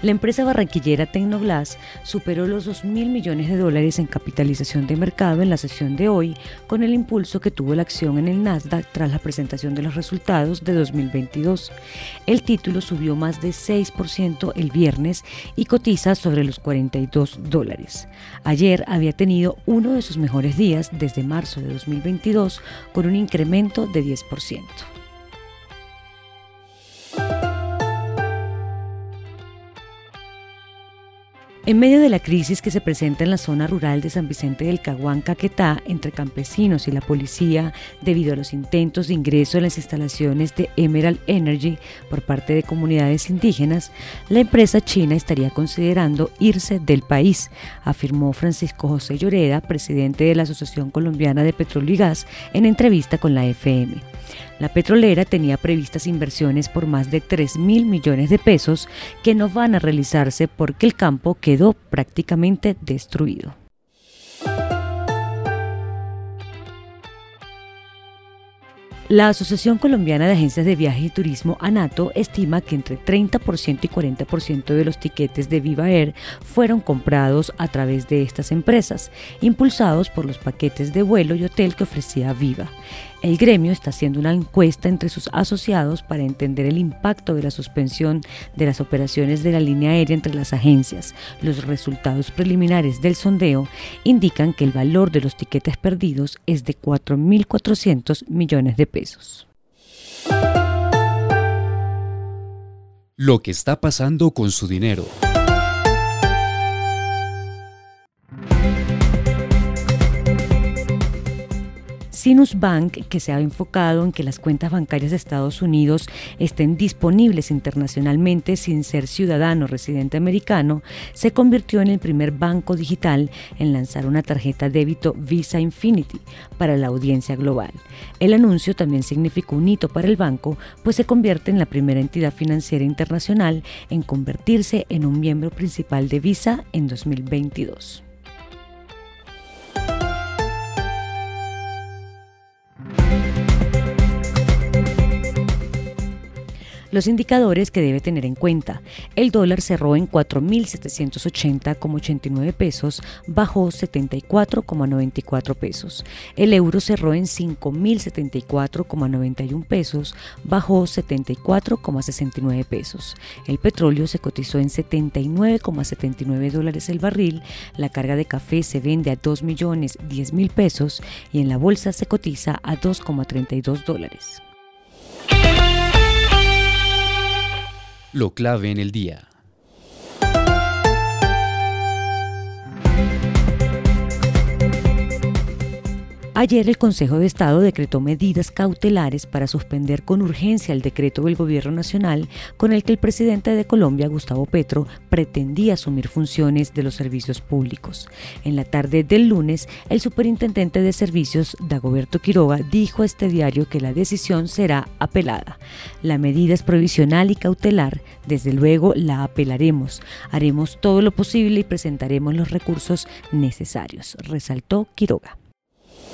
La empresa barranquillera Tecnoglass superó los 2 mil millones de dólares en capitalización de mercado en la sesión de hoy, con el impulso que tuvo la acción en el Nasdaq tras la presentación de los resultados de 2022. El título subió más de 6% el viernes y cotiza sobre los 42 dólares. Ayer había tenido uno de sus mejores días desde marzo de 2022 con un incremento de 10%. En medio de la crisis que se presenta en la zona rural de San Vicente del Caguán, Caquetá, entre campesinos y la policía, debido a los intentos de ingreso en las instalaciones de Emerald Energy por parte de comunidades indígenas, la empresa china estaría considerando irse del país, afirmó Francisco José Lloreda, presidente de la Asociación Colombiana de Petróleo y Gas, en entrevista con la FM. La petrolera tenía previstas inversiones por más de 3 mil millones de pesos que no van a realizarse porque el campo quedó prácticamente destruido. La Asociación Colombiana de Agencias de Viaje y Turismo, ANATO, estima que entre 30% y 40% de los tiquetes de Viva Air fueron comprados a través de estas empresas, impulsados por los paquetes de vuelo y hotel que ofrecía Viva. El gremio está haciendo una encuesta entre sus asociados para entender el impacto de la suspensión de las operaciones de la línea aérea entre las agencias. Los resultados preliminares del sondeo indican que el valor de los tiquetes perdidos es de 4.400 millones de pesos. Lo que está pasando con su dinero. Sinus Bank, que se ha enfocado en que las cuentas bancarias de Estados Unidos estén disponibles internacionalmente sin ser ciudadano residente americano, se convirtió en el primer banco digital en lanzar una tarjeta débito Visa Infinity para la audiencia global. El anuncio también significó un hito para el banco, pues se convierte en la primera entidad financiera internacional en convertirse en un miembro principal de Visa en 2022. Los indicadores que debe tener en cuenta. El dólar cerró en 4.780,89 pesos, bajó 74,94 pesos. El euro cerró en 5.074,91 pesos, bajó 74,69 pesos. El petróleo se cotizó en 79,79 dólares el barril. La carga de café se vende a 2 millones 10 mil pesos y en la bolsa se cotiza a 2,32 dólares. Lo clave en el día. Ayer el Consejo de Estado decretó medidas cautelares para suspender con urgencia el decreto del Gobierno Nacional con el que el presidente de Colombia, Gustavo Petro, pretendía asumir funciones de los servicios públicos. En la tarde del lunes, el superintendente de servicios, Dagoberto Quiroga, dijo a este diario que la decisión será apelada. La medida es provisional y cautelar, desde luego la apelaremos. Haremos todo lo posible y presentaremos los recursos necesarios, resaltó Quiroga.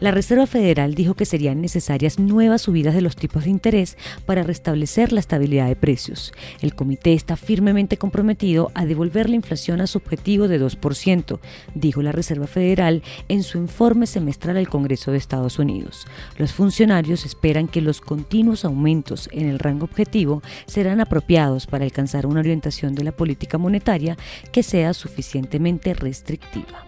La Reserva Federal dijo que serían necesarias nuevas subidas de los tipos de interés para restablecer la estabilidad de precios. El comité está firmemente comprometido a devolver la inflación a su objetivo de 2%, dijo la Reserva Federal en su informe semestral al Congreso de Estados Unidos. Los funcionarios esperan que los continuos aumentos en el rango objetivo serán apropiados para alcanzar una orientación de la política monetaria que sea suficientemente restrictiva.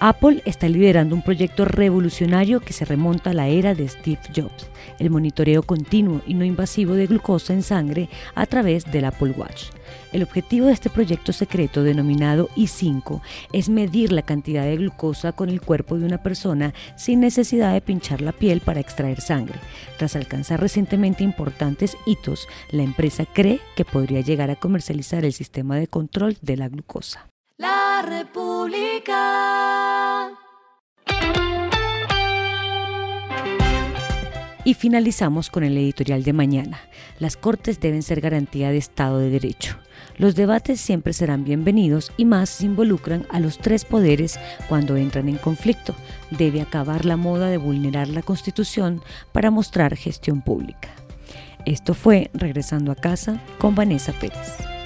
Apple está liderando un proyecto revolucionario que se remonta a la era de Steve Jobs, el monitoreo continuo y no invasivo de glucosa en sangre a través del Apple Watch. El objetivo de este proyecto secreto denominado i5 es medir la cantidad de glucosa con el cuerpo de una persona sin necesidad de pinchar la piel para extraer sangre. Tras alcanzar recientemente importantes hitos, la empresa cree que podría llegar a comercializar el sistema de control de la glucosa. República. Y finalizamos con el editorial de mañana. Las Cortes deben ser garantía de Estado de Derecho. Los debates siempre serán bienvenidos y más si involucran a los tres poderes cuando entran en conflicto. Debe acabar la moda de vulnerar la Constitución para mostrar gestión pública. Esto fue Regresando a casa con Vanessa Pérez.